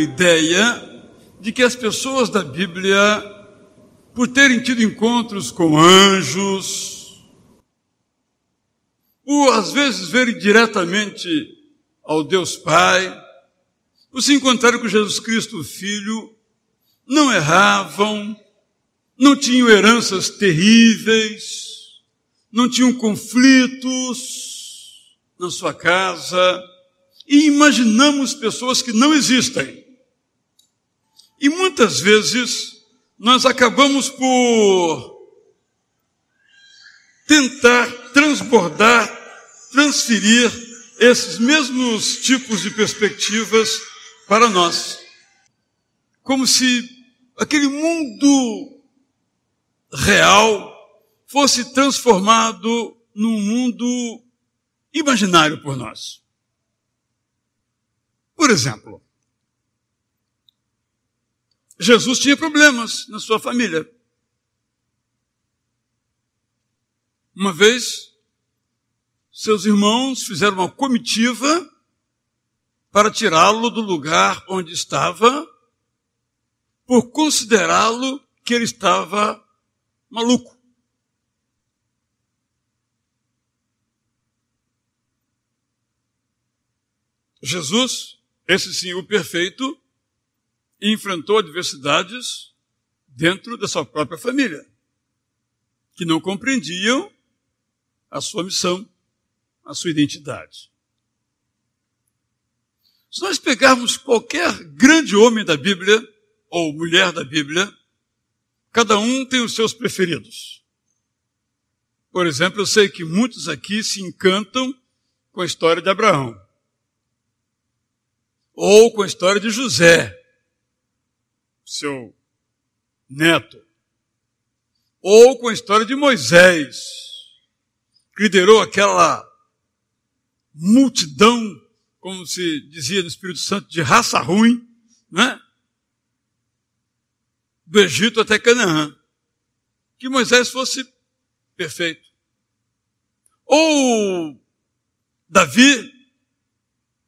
ideia de que as pessoas da Bíblia, por terem tido encontros com anjos, por às vezes verem diretamente ao Deus Pai, por se encontrarem com Jesus Cristo, Filho, não erravam, não tinham heranças terríveis, não tinham conflitos na sua casa, e imaginamos pessoas que não existem. E muitas vezes nós acabamos por tentar transbordar, transferir esses mesmos tipos de perspectivas para nós. Como se aquele mundo real fosse transformado num mundo imaginário por nós. Por exemplo, Jesus tinha problemas na sua família. Uma vez, seus irmãos fizeram uma comitiva para tirá-lo do lugar onde estava, por considerá-lo que ele estava maluco. Jesus, esse sim o perfeito, enfrentou adversidades dentro da sua própria família, que não compreendiam a sua missão, a sua identidade. Se nós pegarmos qualquer grande homem da Bíblia, ou mulher da Bíblia, cada um tem os seus preferidos. Por exemplo, eu sei que muitos aqui se encantam com a história de Abraão. Ou com a história de José, seu neto. Ou com a história de Moisés, que liderou aquela multidão, como se dizia no Espírito Santo, de raça ruim, né? Do Egito até Canaã. Que Moisés fosse perfeito. Ou Davi,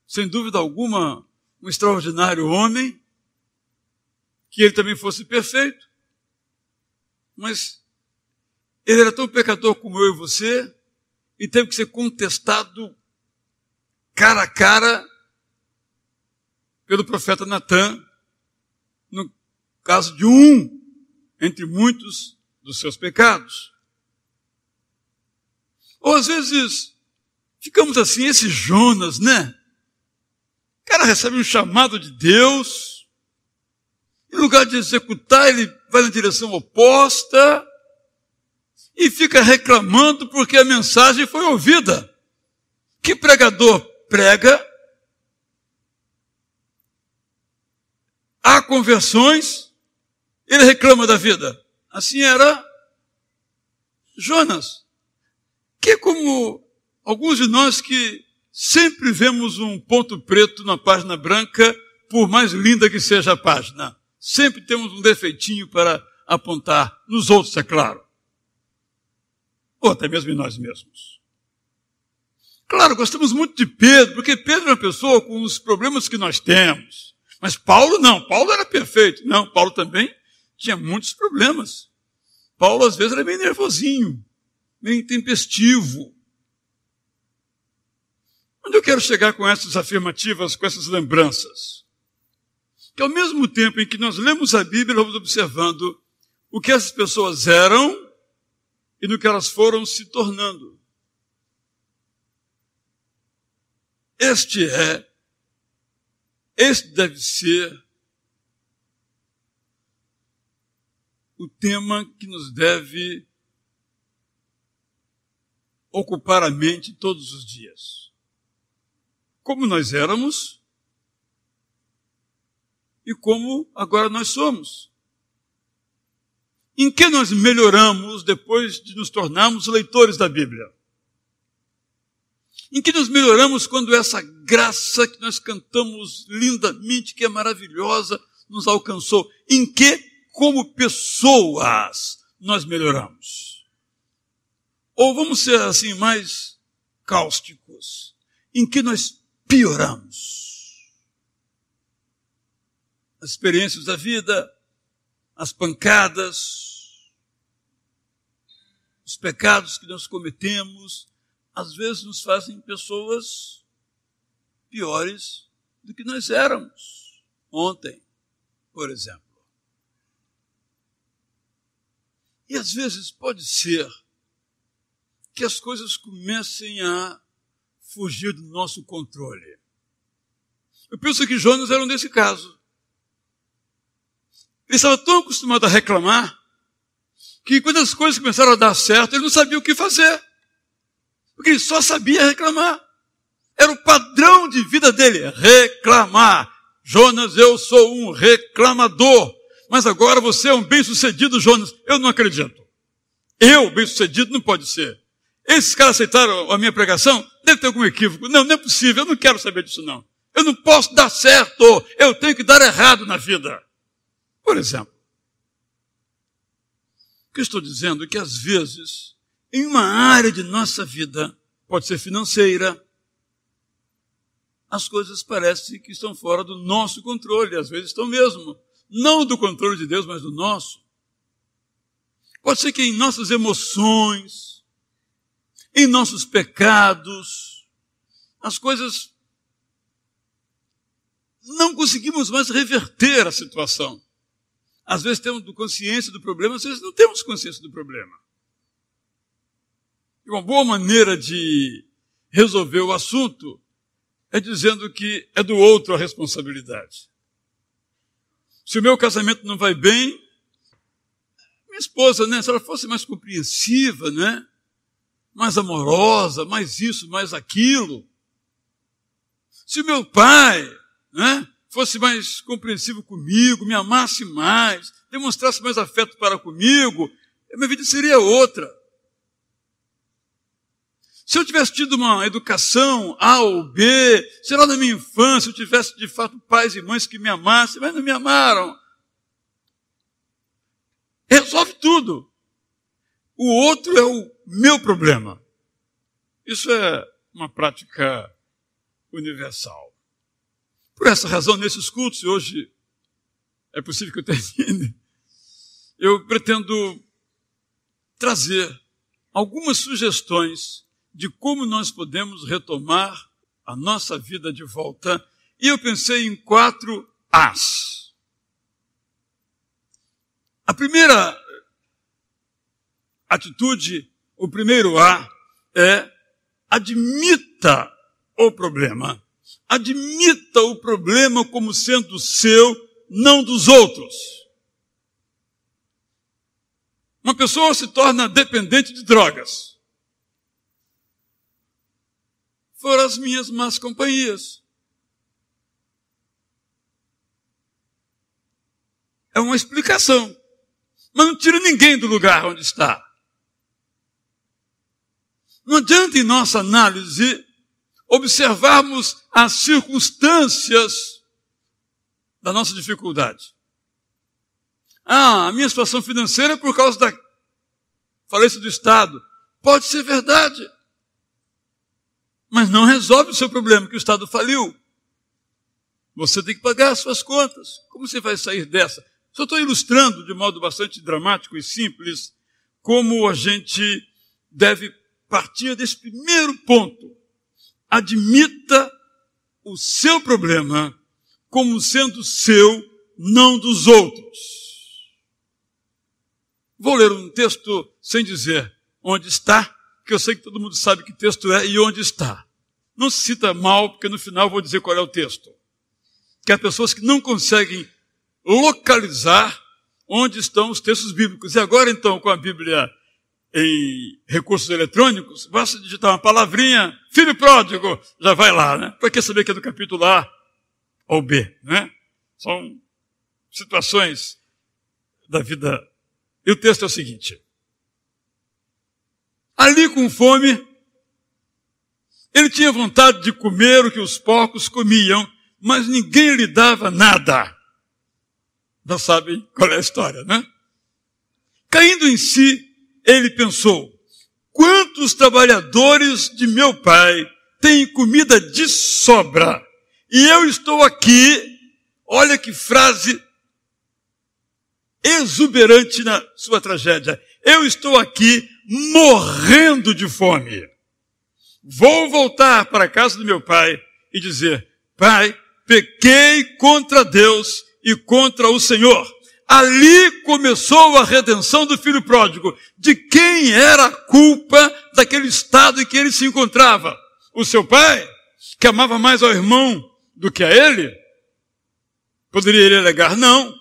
sem dúvida alguma, um extraordinário homem, que ele também fosse perfeito. Mas ele era tão pecador como eu e você, e teve que ser contestado cara a cara pelo profeta Natan, no caso de um entre muitos dos seus pecados. Ou às vezes ficamos assim, esse Jonas, né? O cara recebe um chamado de Deus, em lugar de executar, ele vai na direção oposta e fica reclamando porque a mensagem foi ouvida. Que pregador prega? Há conversões, ele reclama da vida. Assim era Jonas, que é como alguns de nós que sempre vemos um ponto preto na página branca, por mais linda que seja a página. Sempre temos um defeitinho para apontar nos outros, é claro. Ou até mesmo em nós mesmos. Claro, gostamos muito de Pedro, porque Pedro é uma pessoa com os problemas que nós temos. Mas Paulo não, Paulo era perfeito. Não, Paulo também tinha muitos problemas. Paulo às vezes era meio nervosinho, meio intempestivo. Onde eu quero chegar com essas afirmativas, com essas lembranças? Que ao mesmo tempo em que nós lemos a Bíblia, vamos observando o que essas pessoas eram e no que elas foram se tornando. Este é, este deve ser o tema que nos deve ocupar a mente todos os dias. Como nós éramos, e como agora nós somos. Em que nós melhoramos depois de nos tornarmos leitores da Bíblia? Em que nós melhoramos quando essa graça que nós cantamos lindamente, que é maravilhosa, nos alcançou? Em que, como pessoas, nós melhoramos? Ou vamos ser assim mais cáusticos? Em que nós pioramos? As experiências da vida, as pancadas, os pecados que nós cometemos, às vezes nos fazem pessoas piores do que nós éramos ontem, por exemplo. E às vezes pode ser que as coisas comecem a fugir do nosso controle. Eu penso que Jonas era um desse caso. Ele estava tão acostumado a reclamar que quando as coisas começaram a dar certo, ele não sabia o que fazer. Porque ele só sabia reclamar. Era o padrão de vida dele, reclamar. Jonas, eu sou um reclamador. Mas agora você é um bem-sucedido, Jonas. Eu não acredito. Eu, bem-sucedido, não pode ser. Esses caras aceitaram a minha pregação? Deve ter algum equívoco. Não, não é possível. Eu não quero saber disso, não. Eu não posso dar certo. Eu tenho que dar errado na vida. Por exemplo. O que estou dizendo é que às vezes, em uma área de nossa vida, pode ser financeira, as coisas parecem que estão fora do nosso controle, às vezes estão mesmo. Não do controle de Deus, mas do nosso. Pode ser que em nossas emoções, em nossos pecados, as coisas não conseguimos mais reverter a situação. Às vezes temos consciência do problema, às vezes não temos consciência do problema. E uma boa maneira de resolver o assunto é dizendo que é do outro a responsabilidade. Se o meu casamento não vai bem, minha esposa, né, se ela fosse mais compreensiva, né, mais amorosa, mais isso, mais aquilo. Se o meu pai, né, fosse mais compreensivo comigo, me amasse mais, demonstrasse mais afeto para comigo, minha vida seria outra. Se eu tivesse tido uma educação A ou B, se lá na minha infância eu tivesse de fato pais e mães que me amassem, mas não me amaram. Resolve tudo. O outro é o meu problema. Isso é uma prática universal. Por essa razão, nesses cultos, hoje é possível que eu termine, eu pretendo trazer algumas sugestões de como nós podemos retomar a nossa vida de volta. E eu pensei em quatro As. A primeira atitude, o primeiro A, é admita o problema. Admita o problema como sendo seu, não dos outros. Uma pessoa se torna dependente de drogas. Foram as minhas más companhias. É uma explicação. Mas não tira ninguém do lugar onde está. Não adianta em nossa análise observarmos as circunstâncias da nossa dificuldade. Ah, a minha situação financeira é por causa da falência do Estado. Pode ser verdade. Mas não resolve o seu problema, que o Estado faliu. Você tem que pagar as suas contas. Como você vai sair dessa? Só estou ilustrando de modo bastante dramático e simples como a gente deve partir desse primeiro ponto. Admita o seu problema como sendo seu, não dos outros. Vou ler um texto sem dizer onde está, que eu sei que todo mundo sabe que texto é e onde está. Não se cita mal, porque no final vou dizer qual é o texto. Que há pessoas que não conseguem localizar onde estão os textos bíblicos. E agora então, com a Bíblia em recursos eletrônicos, basta digitar uma palavrinha, filho pródigo, já vai lá, né? Para que saber que é do capítulo A ou B, né? São situações da vida. E o texto é o seguinte: Ali com fome, ele tinha vontade de comer o que os porcos comiam, mas ninguém lhe dava nada. Já sabem qual é a história, né? Caindo em si, ele pensou: quantos trabalhadores de meu pai têm comida de sobra e eu estou aqui Olha que frase exuberante na sua tragédia. Eu estou aqui morrendo de fome. Vou voltar para a casa do meu pai e dizer: Pai, pequei contra Deus e contra o Senhor. Ali começou a redenção do filho pródigo. De quem era a culpa daquele estado em que ele se encontrava? O seu pai, que amava mais ao irmão do que a ele? Poderia ele alegar, não.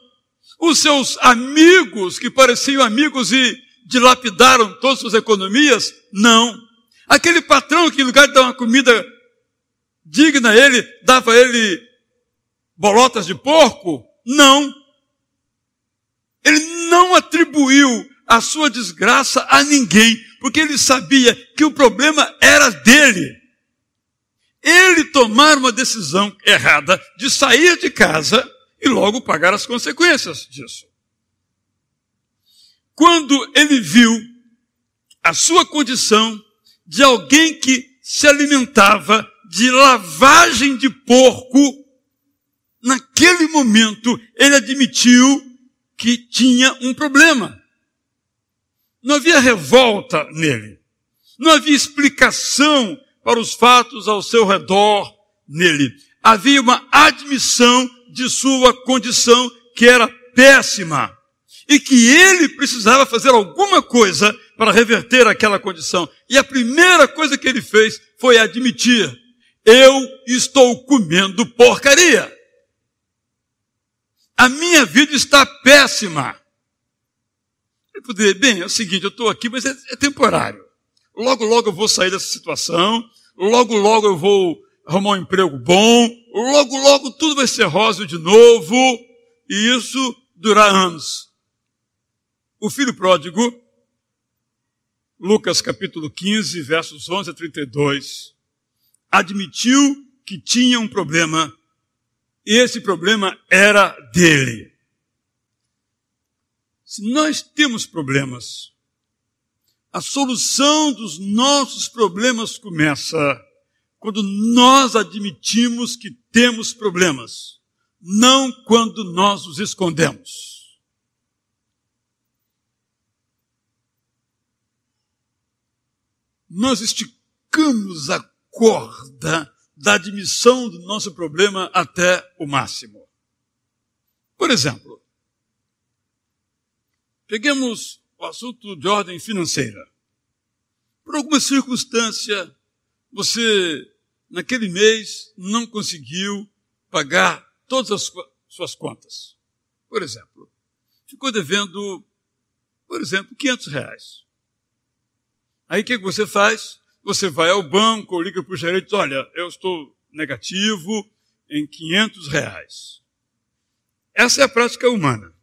Os seus amigos, que pareciam amigos e dilapidaram todas as suas economias? Não. Aquele patrão que, em lugar de dar uma comida digna a ele, dava a ele bolotas de porco? Não. Ele não atribuiu a sua desgraça a ninguém, porque ele sabia que o problema era dele. Ele tomar uma decisão errada de sair de casa e logo pagar as consequências disso. Quando ele viu a sua condição de alguém que se alimentava de lavagem de porco, naquele momento ele admitiu que tinha um problema. Não havia revolta nele. Não havia explicação para os fatos ao seu redor nele. Havia uma admissão de sua condição que era péssima e que ele precisava fazer alguma coisa para reverter aquela condição. E a primeira coisa que ele fez foi admitir: eu estou comendo porcaria. A minha vida está péssima. Ele poderia, bem, é o seguinte, eu estou aqui, mas é, é temporário. Logo, logo eu vou sair dessa situação. Logo, logo eu vou arrumar um emprego bom, logo, logo tudo vai ser rosa de novo, e isso durar anos. O filho pródigo, Lucas capítulo 15, versos 11 a 32, admitiu que tinha um problema, esse problema era dele. Se nós temos problemas, a solução dos nossos problemas começa quando nós admitimos que temos problemas, não quando nós os escondemos. Nós esticamos a corda da admissão do nosso problema até o máximo. Por exemplo, peguemos o assunto de ordem financeira. Por alguma circunstância, você naquele mês não conseguiu pagar todas as suas contas. Por exemplo, ficou devendo, por exemplo, 500 reais. Aí o que você faz? Você vai ao banco liga para o gerente e diz, olha, eu estou negativo em 500 reais. Essa é a prática humana.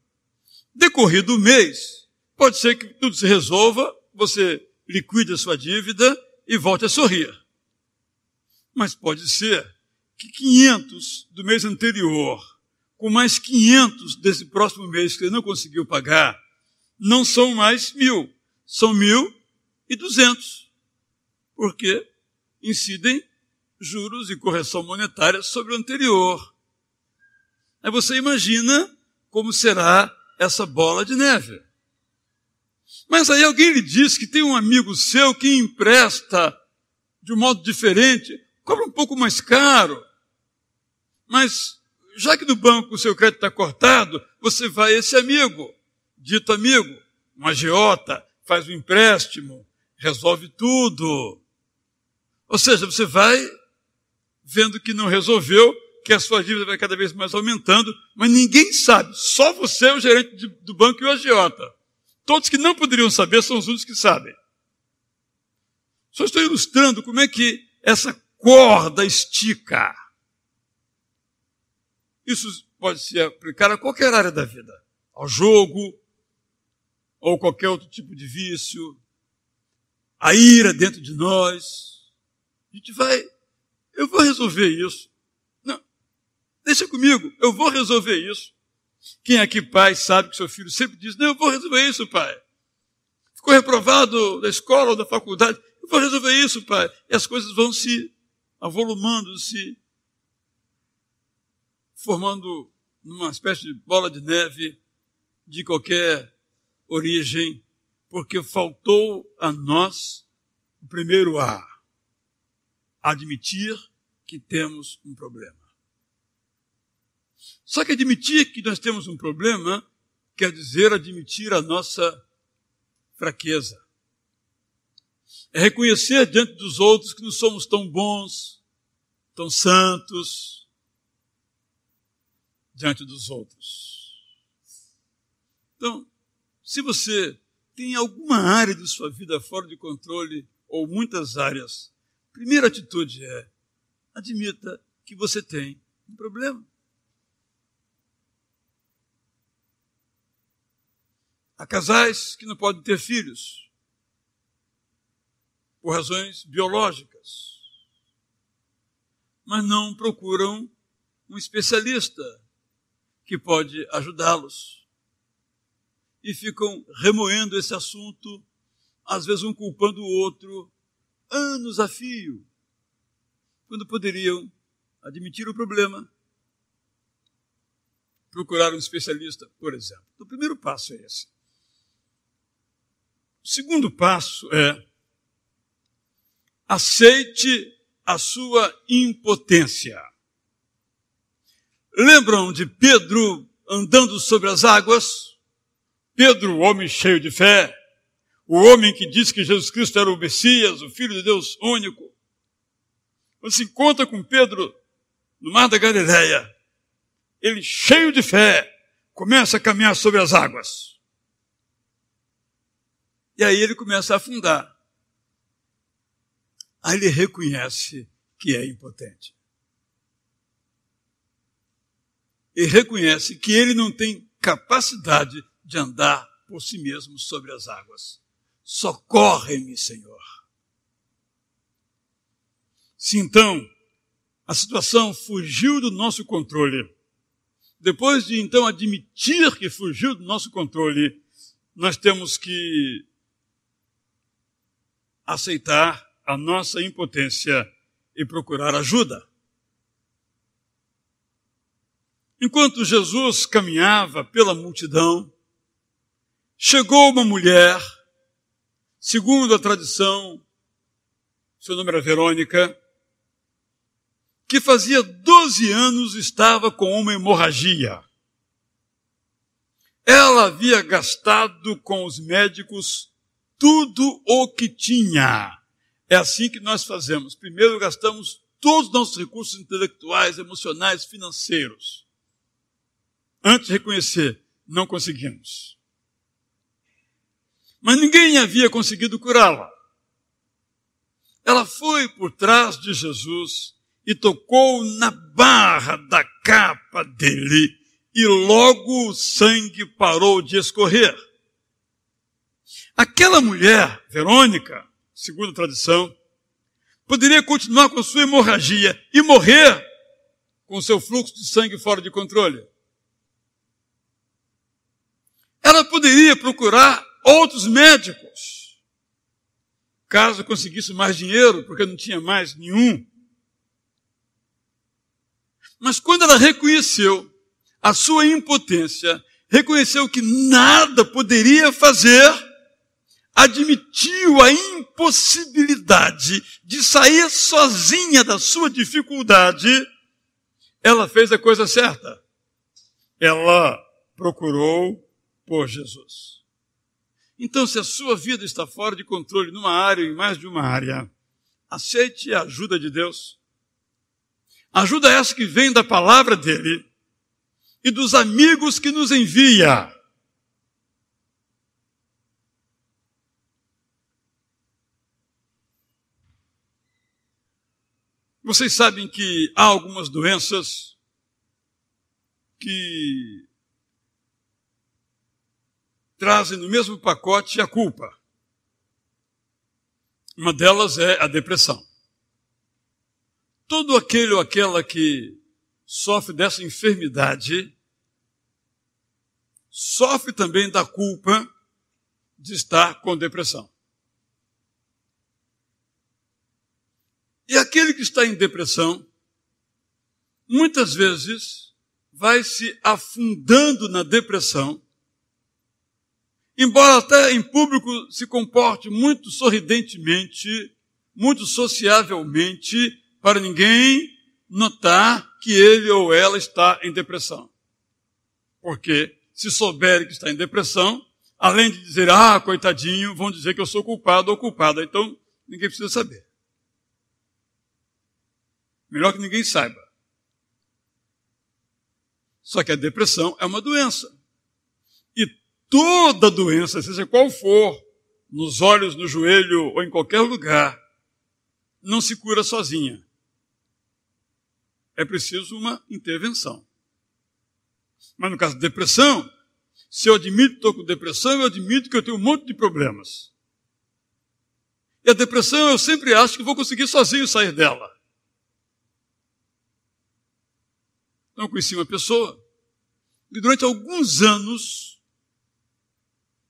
Decorrido o mês, pode ser que tudo se resolva, você liquide a sua dívida e volte a sorrir. Mas pode ser que 500 do mês anterior, com mais 500 desse próximo mês que ele não conseguiu pagar, não são mais mil, são mil e duzentos. Porque incidem juros e correção monetária sobre o anterior. Aí você imagina como será essa bola de neve. Mas aí alguém lhe diz que tem um amigo seu que empresta de um modo diferente cobra um pouco mais caro. Mas, já que no banco o seu crédito está cortado, você vai a esse amigo, dito amigo, um agiota, faz um empréstimo, resolve tudo. Ou seja, você vai vendo que não resolveu, que a sua dívida vai cada vez mais aumentando, mas ninguém sabe, só você, o gerente de, do banco e o agiota. Todos que não poderiam saber são os únicos que sabem. Só estou ilustrando como é que essa corda estica. Isso pode se aplicar a qualquer área da vida, ao jogo, ou qualquer outro tipo de vício, a ira dentro de nós. A gente vai, eu vou resolver isso. Não, deixa comigo, eu vou resolver isso. Quem aqui, pai, sabe que seu filho sempre diz: Não, eu vou resolver isso, pai. Ficou reprovado da escola ou da faculdade, eu vou resolver isso, pai. E as coisas vão se avolumando-se, formando numa espécie de bola de neve de qualquer origem, porque faltou a nós o primeiro A, admitir que temos um problema. Só que admitir que nós temos um problema quer dizer admitir a nossa fraqueza. É reconhecer diante dos outros que não somos tão bons, tão santos, diante dos outros. Então, se você tem alguma área de sua vida fora de controle, ou muitas áreas, primeira atitude é admita que você tem um problema. Há casais que não podem ter filhos por razões biológicas, mas não procuram um especialista que pode ajudá-los. E ficam remoendo esse assunto, às vezes um culpando o outro, anos a fio, quando poderiam admitir o problema, procurar um especialista, por exemplo. Então, o primeiro passo é esse. O segundo passo é aceite a sua impotência. Lembram de Pedro andando sobre as águas? Pedro, homem cheio de fé, o homem que disse que Jesus Cristo era o Messias, o Filho de Deus único. Quando se encontra com Pedro no mar da Galileia, ele cheio de fé, começa a caminhar sobre as águas. E aí ele começa a afundar. Aí ele reconhece que é impotente. E reconhece que ele não tem capacidade de andar por si mesmo sobre as águas. Socorre-me, Senhor. Se então a situação fugiu do nosso controle, depois de então admitir que fugiu do nosso controle, nós temos que aceitar a nossa impotência e procurar ajuda. Enquanto Jesus caminhava pela multidão, chegou uma mulher, segundo a tradição, seu nome era Verônica, que fazia 12 anos estava com uma hemorragia. Ela havia gastado com os médicos tudo o que tinha. É assim que nós fazemos. Primeiro gastamos todos os nossos recursos intelectuais, emocionais, financeiros. Antes de reconhecer, não conseguimos. Mas ninguém havia conseguido curá-la. Ela foi por trás de Jesus e tocou na barra da capa dele, e logo o sangue parou de escorrer. Aquela mulher, Verônica, segundo a tradição, poderia continuar com sua hemorragia e morrer com seu fluxo de sangue fora de controle. Ela poderia procurar outros médicos, caso conseguisse mais dinheiro, porque não tinha mais nenhum. Mas quando ela reconheceu a sua impotência, reconheceu que nada poderia fazer, admitiu a impossibilidade de sair sozinha da sua dificuldade, ela fez a coisa certa. Ela procurou por Jesus. Então, se a sua vida está fora de controle numa área ou em mais de uma área, aceite a ajuda de Deus. Ajuda essa que vem da palavra dele e dos amigos que nos envia. Vocês sabem que há algumas doenças que trazem no mesmo pacote a culpa. Uma delas é a depressão. Todo aquele ou aquela que sofre dessa enfermidade sofre também da culpa de estar com depressão. E aquele que está em depressão, muitas vezes vai se afundando na depressão, embora até em público se comporte muito sorridentemente, muito sociavelmente, para ninguém notar que ele ou ela está em depressão. Porque se souberem que está em depressão, além de dizer, ah, coitadinho, vão dizer que eu sou culpado ou culpada. Então, ninguém precisa saber. Melhor que ninguém saiba. Só que a depressão é uma doença. E toda doença, seja qual for, nos olhos, no joelho ou em qualquer lugar, não se cura sozinha. É preciso uma intervenção. Mas no caso de depressão, se eu admito que estou com depressão, eu admito que eu tenho um monte de problemas. E a depressão eu sempre acho que vou conseguir sozinho sair dela. Então eu conheci uma pessoa que durante alguns anos,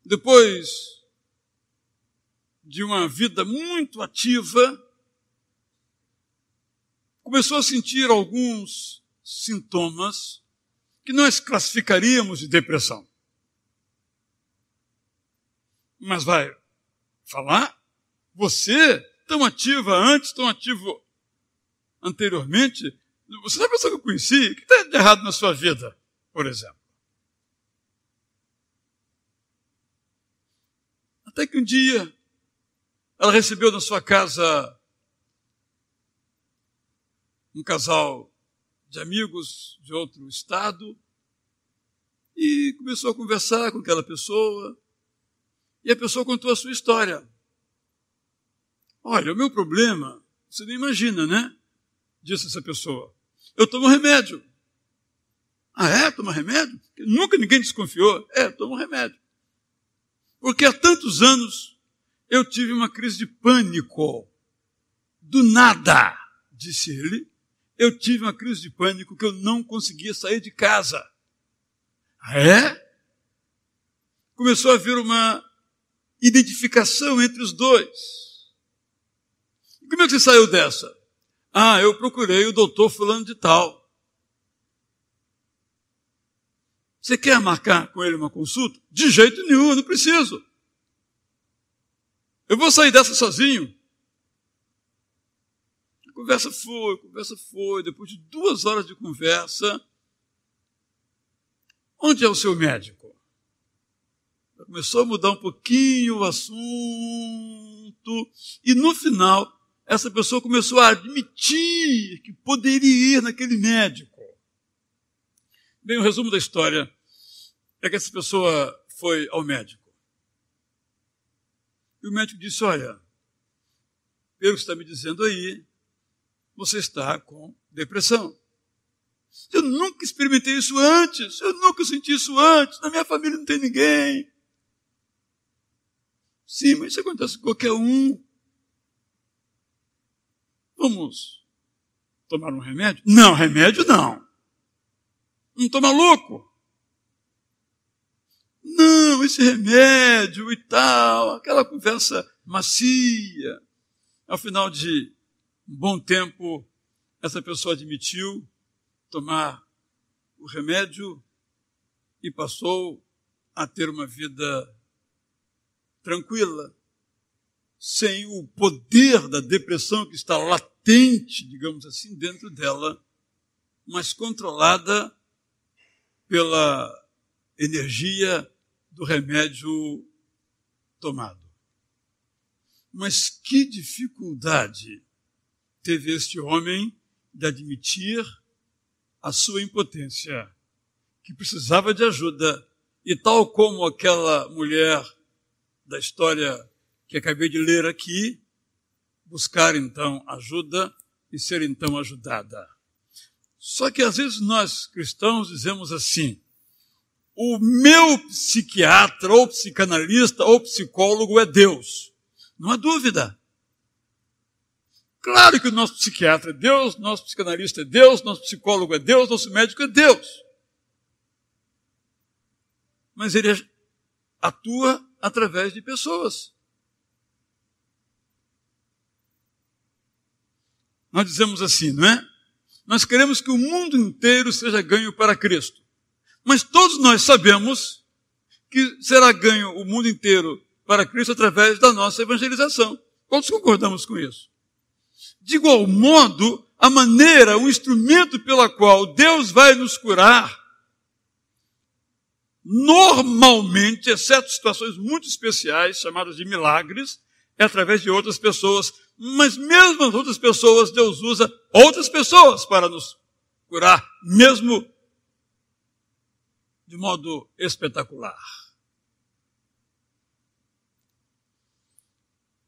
depois de uma vida muito ativa, começou a sentir alguns sintomas que nós classificaríamos de depressão. Mas vai falar? Você, tão ativa antes, tão ativo anteriormente, você sabe a pessoa que eu conheci? O que está de errado na sua vida, por exemplo? Até que um dia ela recebeu na sua casa um casal de amigos de outro estado e começou a conversar com aquela pessoa. E a pessoa contou a sua história. Olha, o meu problema, você nem imagina, né? Disse essa pessoa. Eu tomo remédio. Ah, é? Toma remédio? Nunca ninguém desconfiou. É, tomo remédio. Porque há tantos anos eu tive uma crise de pânico. Do nada, disse ele, eu tive uma crise de pânico que eu não conseguia sair de casa. É? Começou a haver uma identificação entre os dois. Como é que você saiu dessa? Ah, eu procurei o doutor fulano de tal. Você quer marcar com ele uma consulta? De jeito nenhum, eu não preciso. Eu vou sair dessa sozinho. A conversa foi, a conversa foi. Depois de duas horas de conversa, onde é o seu médico? começou a mudar um pouquinho o assunto, e no final, essa pessoa começou a admitir que poderia ir naquele médico. Bem, o resumo da história é que essa pessoa foi ao médico. E o médico disse: Olha, pelo que está me dizendo aí, você está com depressão. Eu nunca experimentei isso antes, eu nunca senti isso antes, na minha família não tem ninguém. Sim, mas isso acontece com qualquer um. Vamos tomar um remédio? Não, remédio não. Não estou maluco. Não, esse remédio e tal, aquela conversa macia. Ao final de um bom tempo, essa pessoa admitiu tomar o remédio e passou a ter uma vida tranquila, sem o poder da depressão que está latente, digamos assim, dentro dela, mas controlada pela energia do remédio tomado. Mas que dificuldade teve este homem de admitir a sua impotência, que precisava de ajuda, e tal como aquela mulher da história que acabei de ler aqui, buscar então ajuda e ser então ajudada. Só que às vezes nós cristãos dizemos assim: o meu psiquiatra, ou psicanalista, ou psicólogo é Deus. Não há dúvida. Claro que o nosso psiquiatra é Deus, nosso psicanalista é Deus, nosso psicólogo é Deus, nosso médico é Deus. Mas ele atua através de pessoas. Nós dizemos assim, não é? Nós queremos que o mundo inteiro seja ganho para Cristo. Mas todos nós sabemos que será ganho o mundo inteiro para Cristo através da nossa evangelização. Todos concordamos com isso. De igual modo, a maneira, o instrumento pela qual Deus vai nos curar, normalmente, exceto situações muito especiais, chamadas de milagres, é através de outras pessoas. Mas mesmo as outras pessoas, Deus usa outras pessoas para nos curar, mesmo de modo espetacular.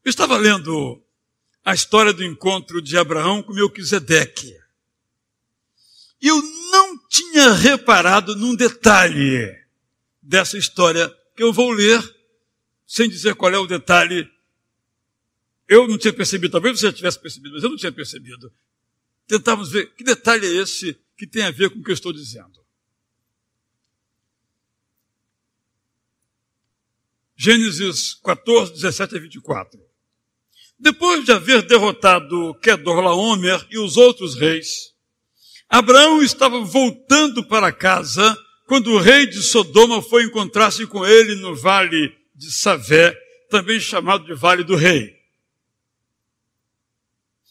Eu estava lendo a história do encontro de Abraão com Melquisedeque. Eu não tinha reparado num detalhe dessa história que eu vou ler, sem dizer qual é o detalhe. Eu não tinha percebido, talvez você tivesse percebido, mas eu não tinha percebido. Tentávamos ver que detalhe é esse que tem a ver com o que eu estou dizendo. Gênesis 14, 17 a 24. Depois de haver derrotado Kedorlaomer e os outros reis, Abraão estava voltando para casa quando o rei de Sodoma foi encontrar-se com ele no vale de Savé, também chamado de Vale do Rei.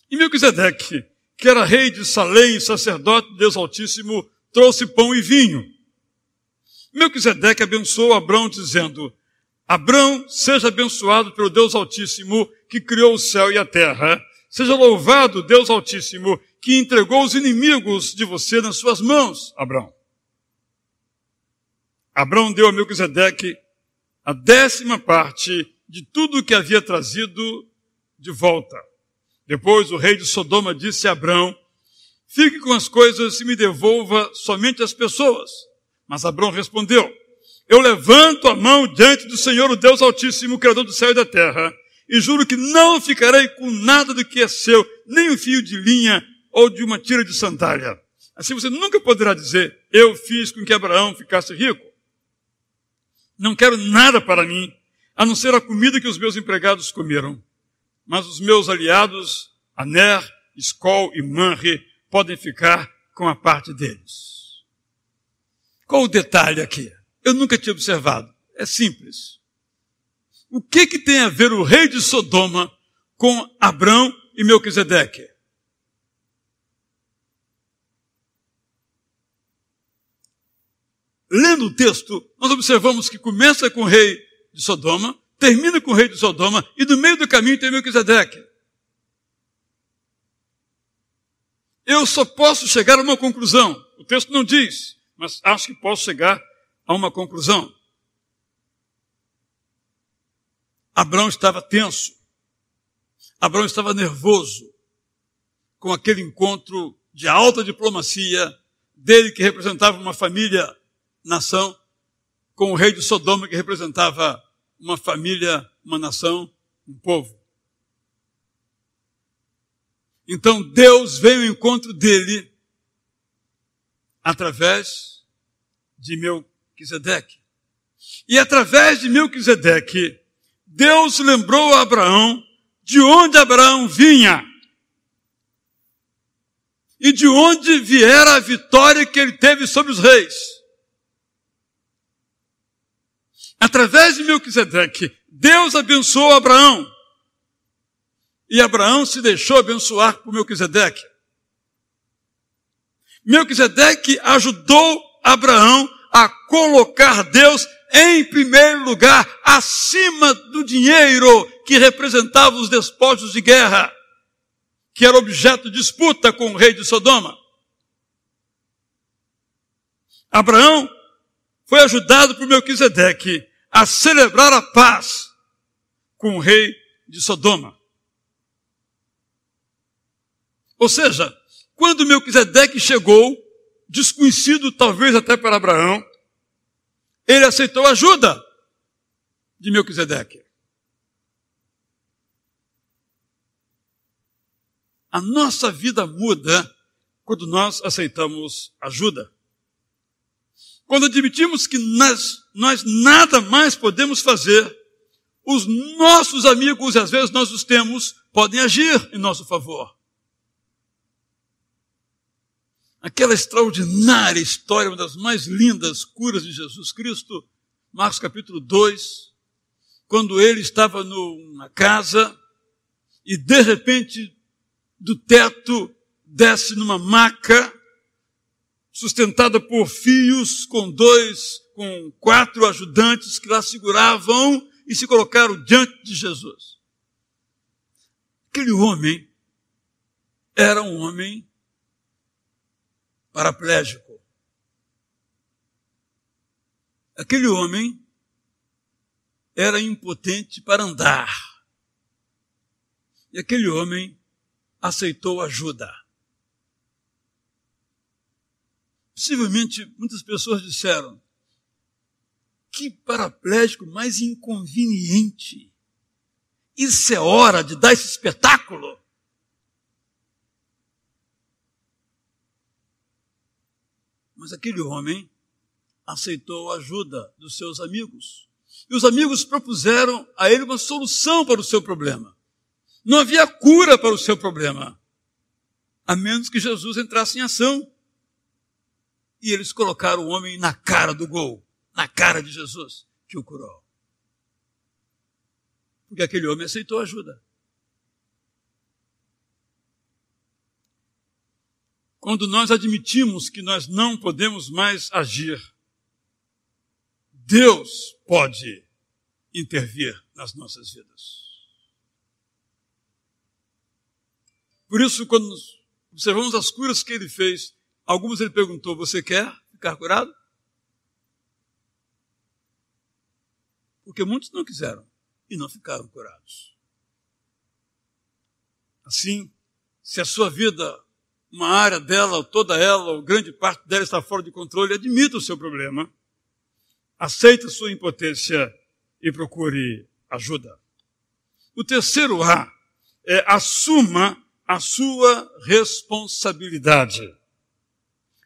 E Melquisedeque, que era rei de Salém sacerdote de Deus Altíssimo, trouxe pão e vinho. Melquisedeque abençoou Abraão dizendo, Abraão, seja abençoado pelo Deus Altíssimo, que criou o céu e a terra. Seja louvado Deus Altíssimo, que entregou os inimigos de você nas suas mãos, Abraão. Abraão deu a Melquisedeque a décima parte de tudo o que havia trazido de volta. Depois o rei de Sodoma disse a Abraão, fique com as coisas e me devolva somente as pessoas. Mas Abraão respondeu, eu levanto a mão diante do Senhor, o Deus Altíssimo, Criador do céu e da terra, e juro que não ficarei com nada do que é seu, nem um fio de linha ou de uma tira de sandália. Assim você nunca poderá dizer, eu fiz com que Abraão ficasse rico. Não quero nada para mim, a não ser a comida que os meus empregados comeram. Mas os meus aliados, Aner, Skol e Manre, podem ficar com a parte deles. Qual o detalhe aqui? eu nunca tinha observado. É simples. O que, que tem a ver o rei de Sodoma com Abrão e Melquisedeque? Lendo o texto, nós observamos que começa com o rei de Sodoma, termina com o rei de Sodoma, e no meio do caminho tem Melquisedeque. Eu só posso chegar a uma conclusão. O texto não diz, mas acho que posso chegar a uma conclusão. Abraão estava tenso. Abraão estava nervoso com aquele encontro de alta diplomacia dele que representava uma família, nação, com o rei de Sodoma que representava uma família, uma nação, um povo. Então Deus veio ao encontro dele através de Melquisedeque. E através de Melquisedeque, Deus lembrou a Abraão de onde Abraão vinha e de onde viera a vitória que ele teve sobre os reis. Através de Melquisedeque, Deus abençoou Abraão. E Abraão se deixou abençoar por Melquisedeque. Melquisedeque ajudou Abraão a colocar Deus em primeiro lugar, acima do dinheiro que representava os despojos de guerra, que era objeto de disputa com o rei de Sodoma. Abraão foi ajudado por Melquisedeque a celebrar a paz com o rei de Sodoma. Ou seja, quando Melquisedeque chegou, desconhecido talvez até para Abraão, ele aceitou a ajuda de Melquisedeque. A nossa vida muda quando nós aceitamos ajuda. Quando admitimos que nós, nós nada mais podemos fazer, os nossos amigos, às vezes nós os temos, podem agir em nosso favor. aquela extraordinária história, uma das mais lindas curas de Jesus Cristo, Marcos capítulo 2, quando ele estava numa casa e de repente do teto desce numa maca sustentada por fios com dois, com quatro ajudantes que lá seguravam e se colocaram diante de Jesus. Aquele homem era um homem paraplégico. Aquele homem era impotente para andar. E aquele homem aceitou ajuda. Possivelmente muitas pessoas disseram: que paraplégico mais inconveniente. Isso é hora de dar esse espetáculo. Mas aquele homem aceitou a ajuda dos seus amigos. E os amigos propuseram a ele uma solução para o seu problema. Não havia cura para o seu problema, a menos que Jesus entrasse em ação. E eles colocaram o homem na cara do gol, na cara de Jesus, que o curou. Porque aquele homem aceitou ajuda. Quando nós admitimos que nós não podemos mais agir, Deus pode intervir nas nossas vidas. Por isso, quando observamos as curas que ele fez, algumas ele perguntou: Você quer ficar curado? Porque muitos não quiseram e não ficaram curados. Assim, se a sua vida uma área dela, toda ela, ou grande parte dela está fora de controle, admita o seu problema, aceita a sua impotência e procure ajuda. O terceiro A é assuma a sua responsabilidade.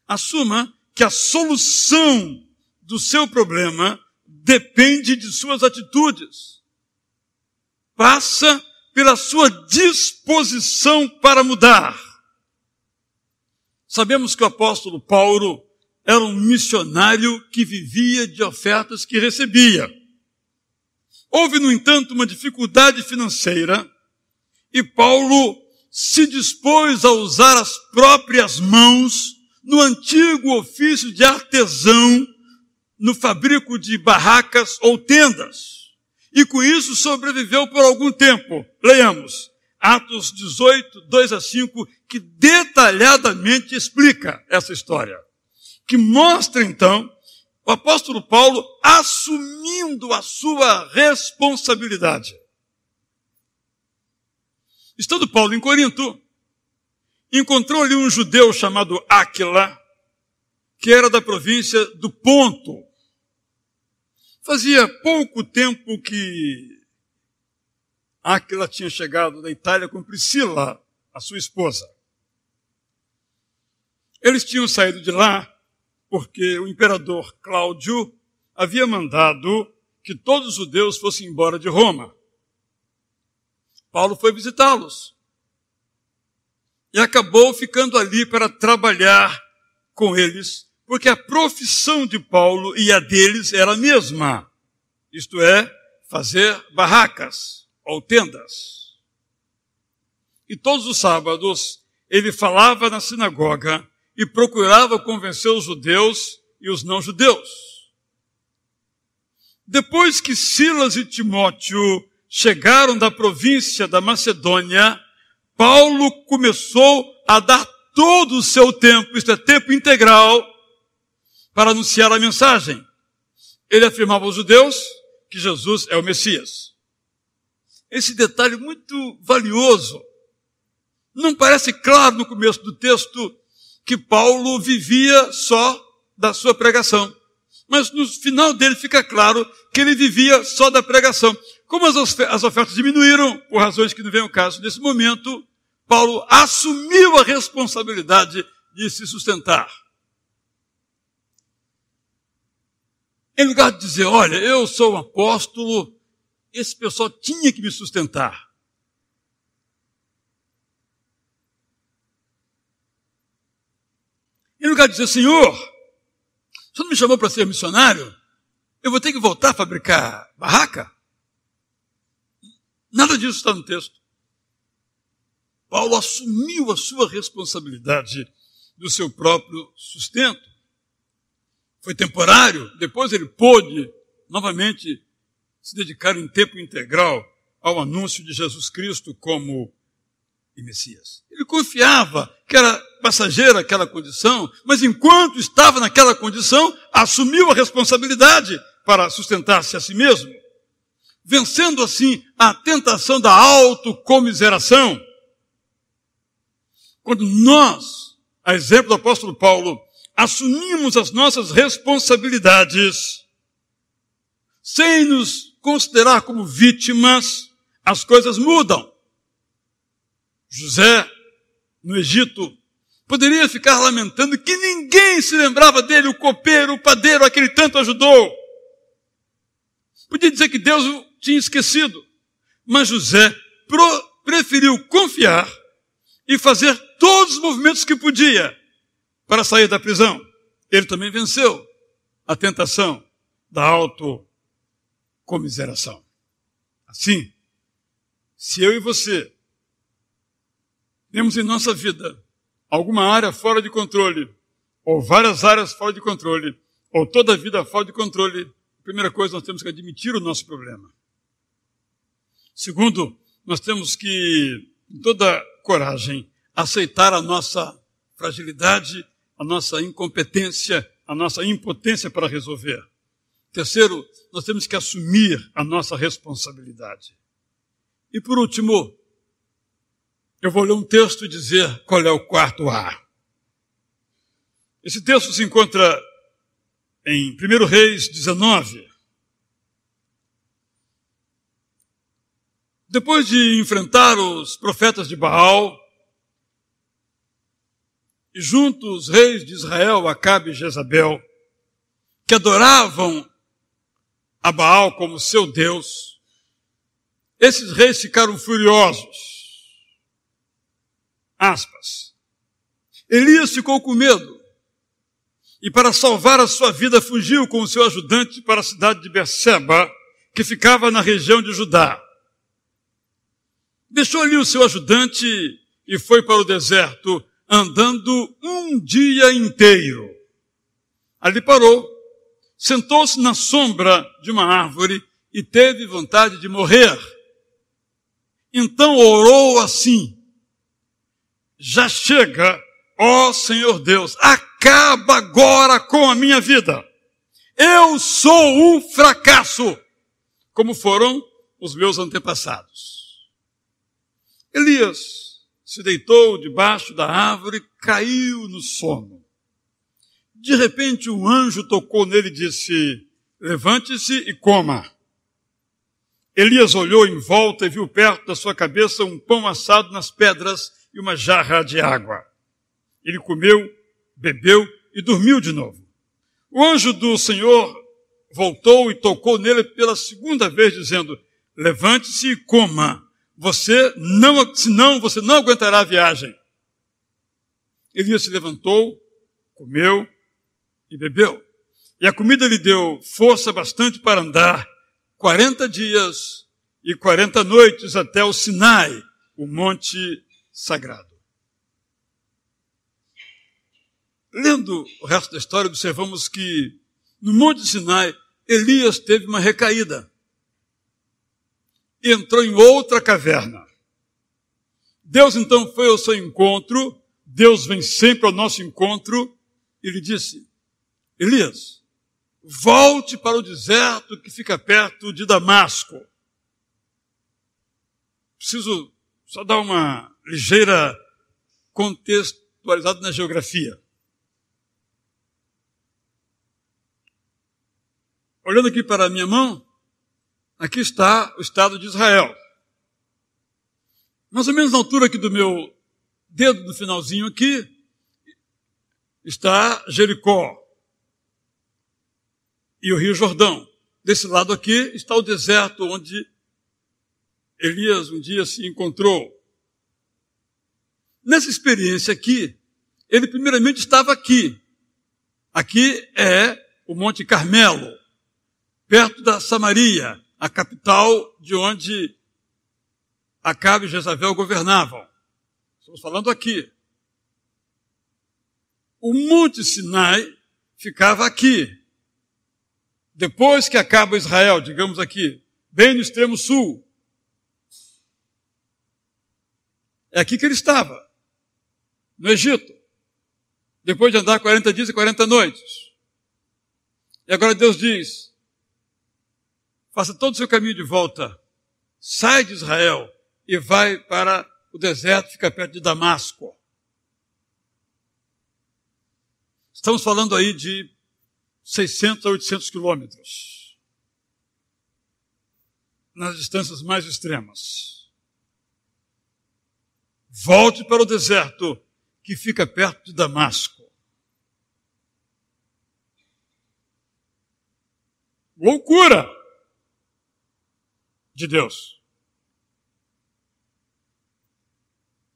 Assuma que a solução do seu problema depende de suas atitudes. Passa pela sua disposição para mudar. Sabemos que o apóstolo Paulo era um missionário que vivia de ofertas que recebia. Houve, no entanto, uma dificuldade financeira e Paulo se dispôs a usar as próprias mãos no antigo ofício de artesão no fabrico de barracas ou tendas. E com isso sobreviveu por algum tempo. Leiamos. Atos 18, 2 a 5, que detalhadamente explica essa história. Que mostra então o apóstolo Paulo assumindo a sua responsabilidade. Estando Paulo em Corinto, encontrou ali um judeu chamado Áquila, que era da província do Ponto. Fazia pouco tempo que Áquila tinha chegado da Itália com Priscila, a sua esposa. Eles tinham saído de lá porque o imperador Cláudio havia mandado que todos os judeus fossem embora de Roma. Paulo foi visitá-los e acabou ficando ali para trabalhar com eles, porque a profissão de Paulo e a deles era a mesma, isto é, fazer barracas ou tendas. E todos os sábados ele falava na sinagoga e procurava convencer os judeus e os não-judeus. Depois que Silas e Timóteo chegaram da província da Macedônia, Paulo começou a dar todo o seu tempo, isto é, tempo integral, para anunciar a mensagem. Ele afirmava aos judeus que Jesus é o Messias esse detalhe muito valioso. Não parece claro no começo do texto que Paulo vivia só da sua pregação. Mas no final dele fica claro que ele vivia só da pregação. Como as ofertas diminuíram, por razões que não vem ao caso nesse momento, Paulo assumiu a responsabilidade de se sustentar. Em lugar de dizer, olha, eu sou um apóstolo, esse pessoal tinha que me sustentar. Em lugar de dizer, Senhor, o Senhor não me chamou para ser missionário? Eu vou ter que voltar a fabricar barraca? Nada disso está no texto. Paulo assumiu a sua responsabilidade do seu próprio sustento. Foi temporário, depois ele pôde novamente se dedicar em tempo integral ao anúncio de Jesus Cristo como Messias. Ele confiava que era passageira aquela condição, mas enquanto estava naquela condição, assumiu a responsabilidade para sustentar-se a si mesmo, vencendo assim a tentação da autocomiseração. Quando nós, a exemplo do apóstolo Paulo, assumimos as nossas responsabilidades, sem nos considerar como vítimas, as coisas mudam. José, no Egito, poderia ficar lamentando que ninguém se lembrava dele, o copeiro, o padeiro, aquele tanto ajudou. Podia dizer que Deus o tinha esquecido. Mas José preferiu confiar e fazer todos os movimentos que podia para sair da prisão. Ele também venceu a tentação da autocomiseração. Assim, se eu e você temos em nossa vida alguma área fora de controle, ou várias áreas fora de controle, ou toda a vida fora de controle, a primeira coisa, nós temos que admitir o nosso problema. Segundo, nós temos que, com toda coragem, aceitar a nossa fragilidade, a nossa incompetência, a nossa impotência para resolver. Terceiro, nós temos que assumir a nossa responsabilidade. E por último, eu vou ler um texto e dizer qual é o quarto A. Esse texto se encontra em 1 Reis 19. Depois de enfrentar os profetas de Baal, e junto os reis de Israel, Acabe e Jezabel, que adoravam a Baal como seu Deus, esses reis ficaram furiosos Aspas. Elias ficou com medo e, para salvar a sua vida, fugiu com o seu ajudante para a cidade de Berseba, que ficava na região de Judá. Deixou ali o seu ajudante e foi para o deserto, andando um dia inteiro. Ali parou, sentou-se na sombra de uma árvore e teve vontade de morrer. Então orou assim: já chega, ó Senhor Deus, acaba agora com a minha vida. Eu sou um fracasso, como foram os meus antepassados. Elias se deitou debaixo da árvore e caiu no sono. De repente, um anjo tocou nele e disse: Levante-se e coma. Elias olhou em volta e viu perto da sua cabeça um pão assado nas pedras e uma jarra de água. Ele comeu, bebeu e dormiu de novo. O anjo do Senhor voltou e tocou nele pela segunda vez, dizendo: Levante-se e coma. Você não, senão você não aguentará a viagem. Elias se levantou, comeu e bebeu. E a comida lhe deu força bastante para andar 40 dias e 40 noites até o Sinai, o monte sagrado. Lendo o resto da história, observamos que no Monte Sinai, Elias teve uma recaída. Entrou em outra caverna. Deus então foi ao seu encontro, Deus vem sempre ao nosso encontro, e lhe disse: Elias, volte para o deserto que fica perto de Damasco. Preciso só dar uma ligeira contextualizada na geografia. Olhando aqui para a minha mão, aqui está o Estado de Israel. Mais ou menos na altura aqui do meu dedo, no finalzinho aqui, está Jericó e o Rio Jordão. Desse lado aqui está o deserto onde Elias um dia se encontrou. Nessa experiência aqui, ele primeiramente estava aqui. Aqui é o Monte Carmelo, perto da Samaria, a capital de onde Acabe e Jezabel governavam. Estamos falando aqui. O Monte Sinai ficava aqui. Depois que acaba Israel, digamos aqui, bem no extremo sul. É aqui que ele estava, no Egito. Depois de andar 40 dias e 40 noites. E agora Deus diz: faça todo o seu caminho de volta, sai de Israel e vai para o deserto, fica perto de Damasco. Estamos falando aí de 600 a 800 quilômetros, nas distâncias mais extremas. Volte para o deserto, que fica perto de Damasco. Loucura de Deus.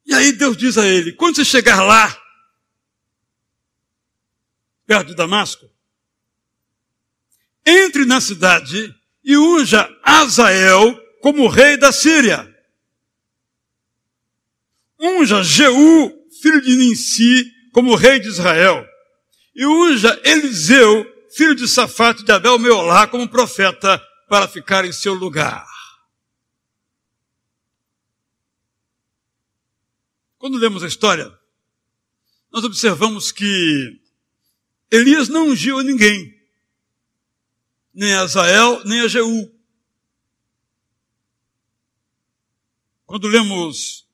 E aí Deus diz a ele: quando você chegar lá, perto de Damasco, entre na cidade e unja Azael como rei da Síria. Unja Jeú, filho de Ninsi, como rei de Israel. E unja Eliseu, filho de Safate de Abel Meolá, como profeta, para ficar em seu lugar. Quando lemos a história, nós observamos que Elias não ungiu a ninguém, nem a Azael, nem a Jeú. Quando lemos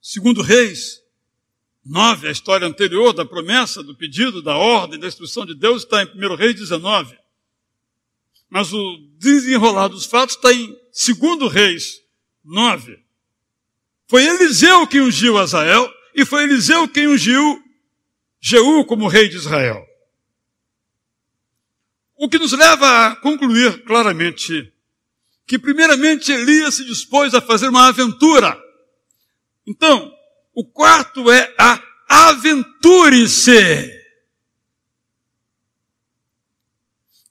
segundo Reis 9, a história anterior da promessa, do pedido, da ordem, da instrução de Deus, está em 1 Reis 19. Mas o desenrolar dos fatos está em 2 Reis 9. Foi Eliseu que ungiu Azael e foi Eliseu quem ungiu Jeú como rei de Israel. O que nos leva a concluir claramente que, primeiramente, Elias se dispôs a fazer uma aventura. Então, o quarto é a aventure-se.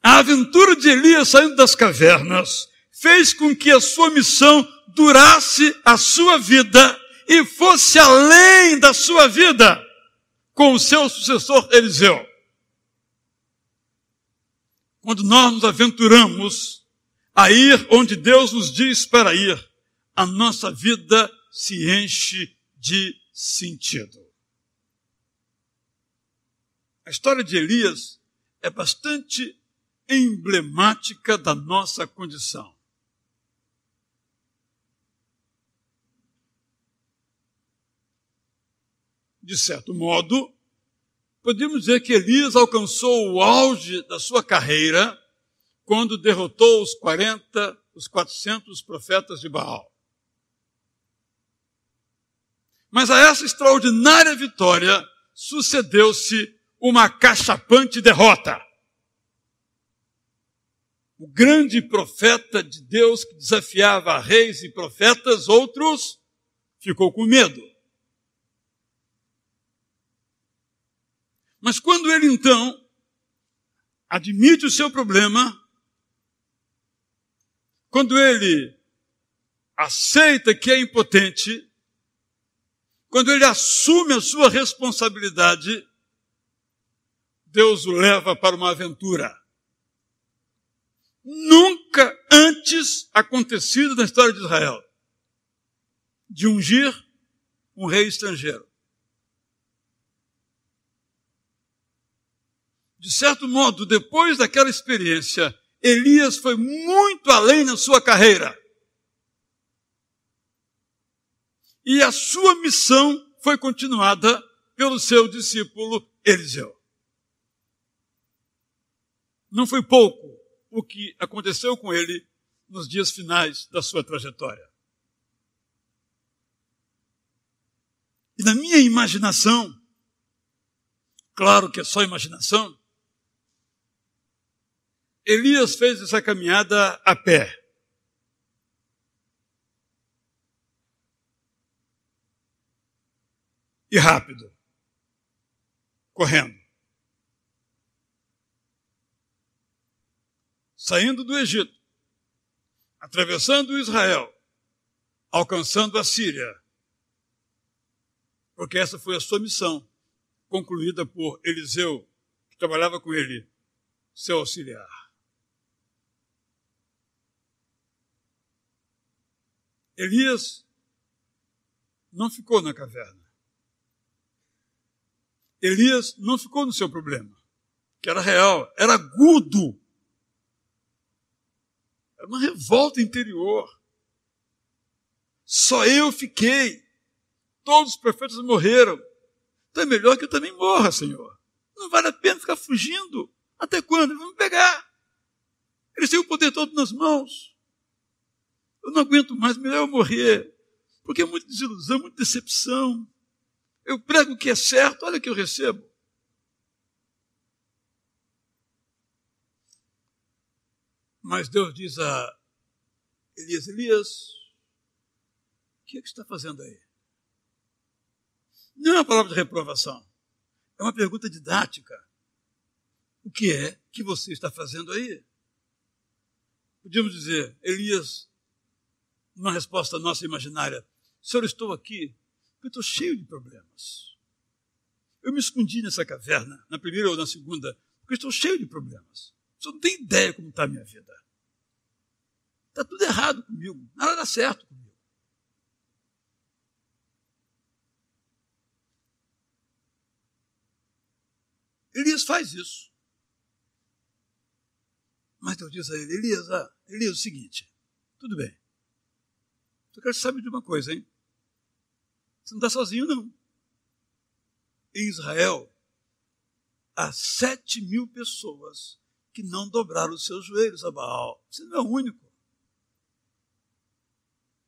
A aventura de Elias saindo das cavernas fez com que a sua missão durasse a sua vida e fosse além da sua vida com o seu sucessor Eliseu. Quando nós nos aventuramos a ir onde Deus nos diz para ir, a nossa vida se enche de sentido. A história de Elias é bastante emblemática da nossa condição. De certo modo, podemos dizer que Elias alcançou o auge da sua carreira quando derrotou os 40, os 400 profetas de Baal. Mas a essa extraordinária vitória sucedeu-se uma cachapante derrota. O grande profeta de Deus que desafiava reis e profetas, outros, ficou com medo. Mas quando ele então admite o seu problema, quando ele aceita que é impotente, quando ele assume a sua responsabilidade, Deus o leva para uma aventura. Nunca antes acontecido na história de Israel de ungir um rei estrangeiro. De certo modo, depois daquela experiência, Elias foi muito além na sua carreira. E a sua missão foi continuada pelo seu discípulo Eliseu. Não foi pouco o que aconteceu com ele nos dias finais da sua trajetória. E na minha imaginação, claro que é só imaginação, Elias fez essa caminhada a pé. E rápido. correndo. Saindo do Egito, atravessando Israel, alcançando a Síria, porque essa foi a sua missão, concluída por Eliseu, que trabalhava com ele, seu auxiliar. Elias não ficou na caverna. Elias não ficou no seu problema, que era real, era agudo. Era uma revolta interior. Só eu fiquei. Todos os profetas morreram. Então é melhor que eu também morra, Senhor. Não vale a pena ficar fugindo. Até quando? Eles vão me pegar. Eles têm o poder todo nas mãos. Eu não aguento mais, melhor eu morrer. Porque é muita desilusão, muita decepção. Eu prego o que é certo, olha o que eu recebo. Mas Deus diz a Elias: Elias, o que, é que está fazendo aí? Não é uma palavra de reprovação. É uma pergunta didática. O que é que você está fazendo aí? Podíamos dizer, Elias, numa resposta nossa imaginária, Senhor, estou aqui porque estou cheio de problemas. Eu me escondi nessa caverna, na primeira ou na segunda, porque estou cheio de problemas. Você não tem ideia como está a minha vida. Está tudo errado comigo, nada dá certo comigo. Elias faz isso. Mas Deus diz a ele, Elias, ah, Elias, é o seguinte, tudo bem. Só quero saber de uma coisa, hein? Você não está sozinho, não. Em Israel, há sete mil pessoas que não dobraram os seus joelhos a Baal. Você não é o único.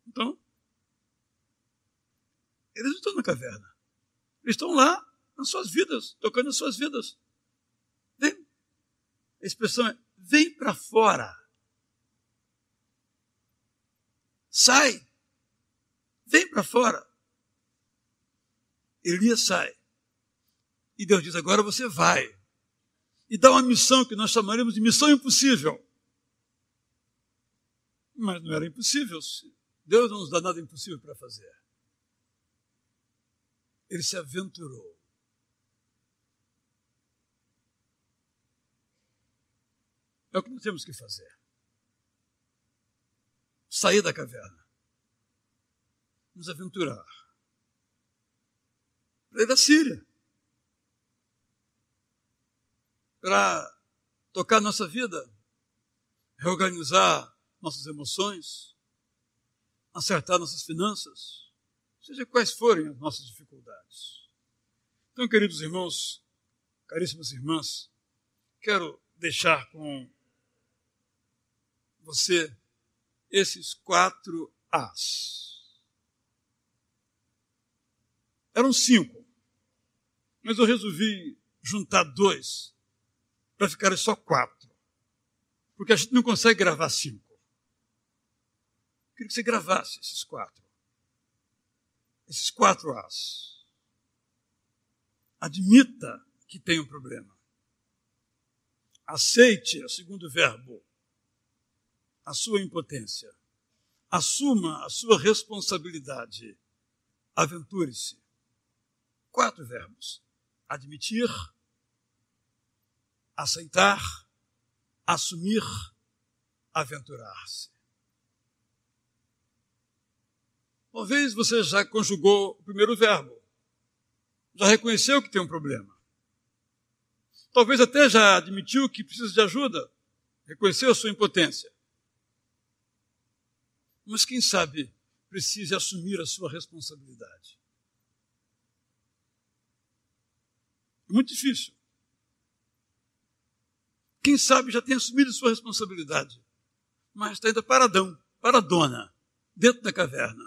Então, eles estão na caverna. Eles estão lá nas suas vidas, tocando nas suas vidas. Vem. A expressão é: vem para fora. Sai. Vem para fora. Elias sai. E Deus diz: agora você vai. E dá uma missão que nós chamaremos de missão impossível. Mas não era impossível. Deus não nos dá nada impossível para fazer. Ele se aventurou. É o que nós temos que fazer. Sair da caverna. Nos aventurar. Para ir da Síria. Para tocar nossa vida, reorganizar nossas emoções, acertar nossas finanças, seja quais forem as nossas dificuldades. Então, queridos irmãos, caríssimas irmãs, quero deixar com você esses quatro As. Eram cinco, mas eu resolvi juntar dois para ficarem só quatro, porque a gente não consegue gravar cinco. Eu queria que você gravasse esses quatro. Esses quatro As. Admita que tem um problema. Aceite, é o segundo verbo, a sua impotência. Assuma a sua responsabilidade. Aventure-se. Quatro verbos: admitir, aceitar, assumir, aventurar-se. Talvez você já conjugou o primeiro verbo, já reconheceu que tem um problema. Talvez até já admitiu que precisa de ajuda, reconheceu a sua impotência mas quem sabe precise assumir a sua responsabilidade. Muito difícil. Quem sabe já tem assumido sua responsabilidade, mas está ainda paradão, paradona, dentro da caverna,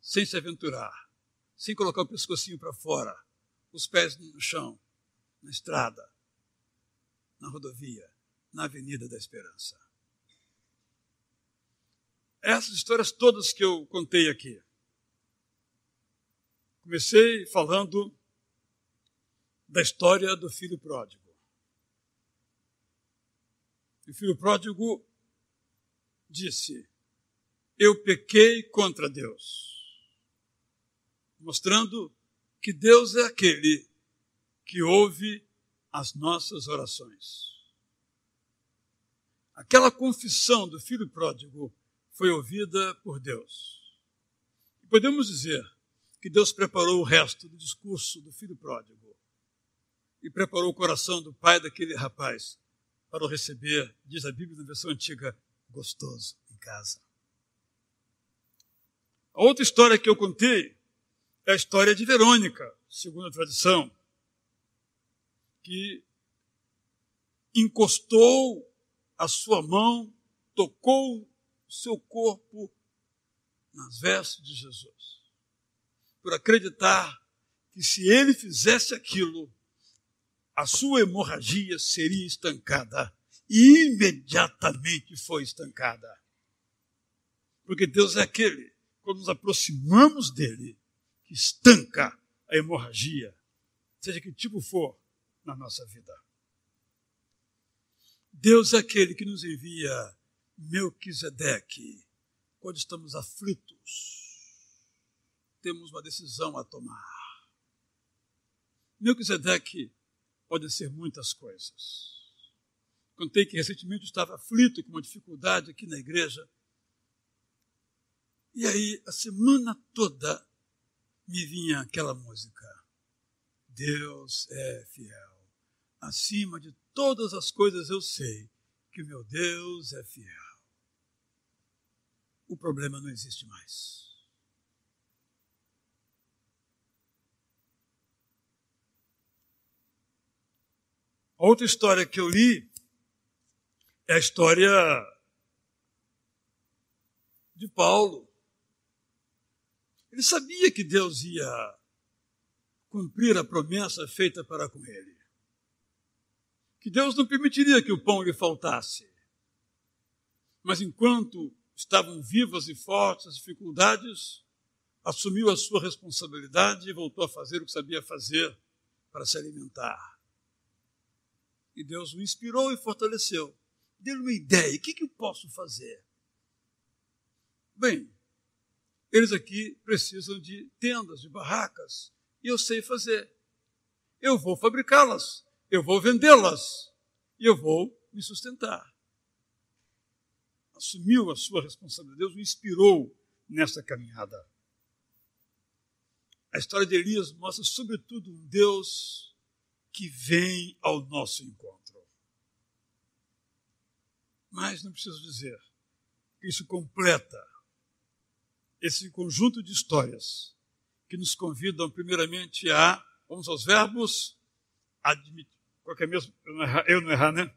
sem se aventurar, sem colocar o pescocinho para fora, os pés no chão, na estrada, na rodovia, na Avenida da Esperança essas histórias todas que eu contei aqui. Comecei falando da história do filho pródigo. O filho pródigo disse: Eu pequei contra Deus, mostrando que Deus é aquele que ouve as nossas orações. Aquela confissão do filho pródigo foi ouvida por Deus. E podemos dizer que Deus preparou o resto do discurso do filho pródigo e preparou o coração do pai daquele rapaz para o receber, diz a Bíblia na versão antiga, gostoso em casa. A outra história que eu contei é a história de Verônica, segundo a tradição, que encostou a sua mão, tocou o seu corpo nas vestes de Jesus por acreditar que se ele fizesse aquilo, a sua hemorragia seria estancada. E imediatamente foi estancada. Porque Deus é aquele, quando nos aproximamos dele, que estanca a hemorragia, seja que tipo for na nossa vida. Deus é aquele que nos envia Melquisedeque quando estamos aflitos temos uma decisão a tomar. Melquisedeque pode ser muitas coisas. Contei que recentemente estava aflito com uma dificuldade aqui na igreja. E aí, a semana toda, me vinha aquela música. Deus é fiel. Acima de todas as coisas eu sei que o meu Deus é fiel. O problema não existe mais. A outra história que eu li é a história de Paulo. Ele sabia que Deus ia cumprir a promessa feita para com ele. Que Deus não permitiria que o pão lhe faltasse. Mas enquanto estavam vivas e fortes as dificuldades, assumiu a sua responsabilidade e voltou a fazer o que sabia fazer para se alimentar. Deus o inspirou e fortaleceu. Deu-lhe uma ideia: o que, que eu posso fazer? Bem, eles aqui precisam de tendas, de barracas, e eu sei fazer. Eu vou fabricá-las, eu vou vendê-las, e eu vou me sustentar. Assumiu a sua responsabilidade, Deus o inspirou nessa caminhada. A história de Elias mostra, sobretudo, um Deus que vem ao nosso encontro. Mas não preciso dizer que isso completa esse conjunto de histórias que nos convidam, primeiramente, a, vamos aos verbos, admitir, qualquer mesmo, eu não, errar, eu não errar, né?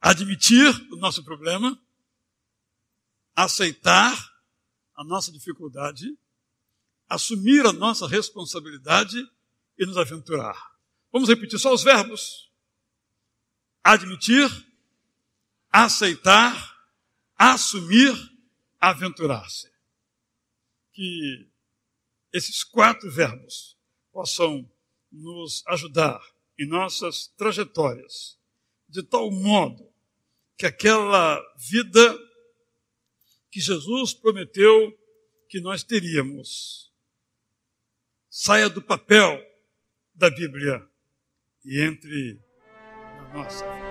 Admitir o nosso problema, aceitar a nossa dificuldade, assumir a nossa responsabilidade e nos aventurar. Vamos repetir só os verbos: admitir, aceitar, assumir, aventurar-se. Que esses quatro verbos possam nos ajudar em nossas trajetórias, de tal modo que aquela vida que Jesus prometeu que nós teríamos saia do papel da Bíblia e entre na nossa vida.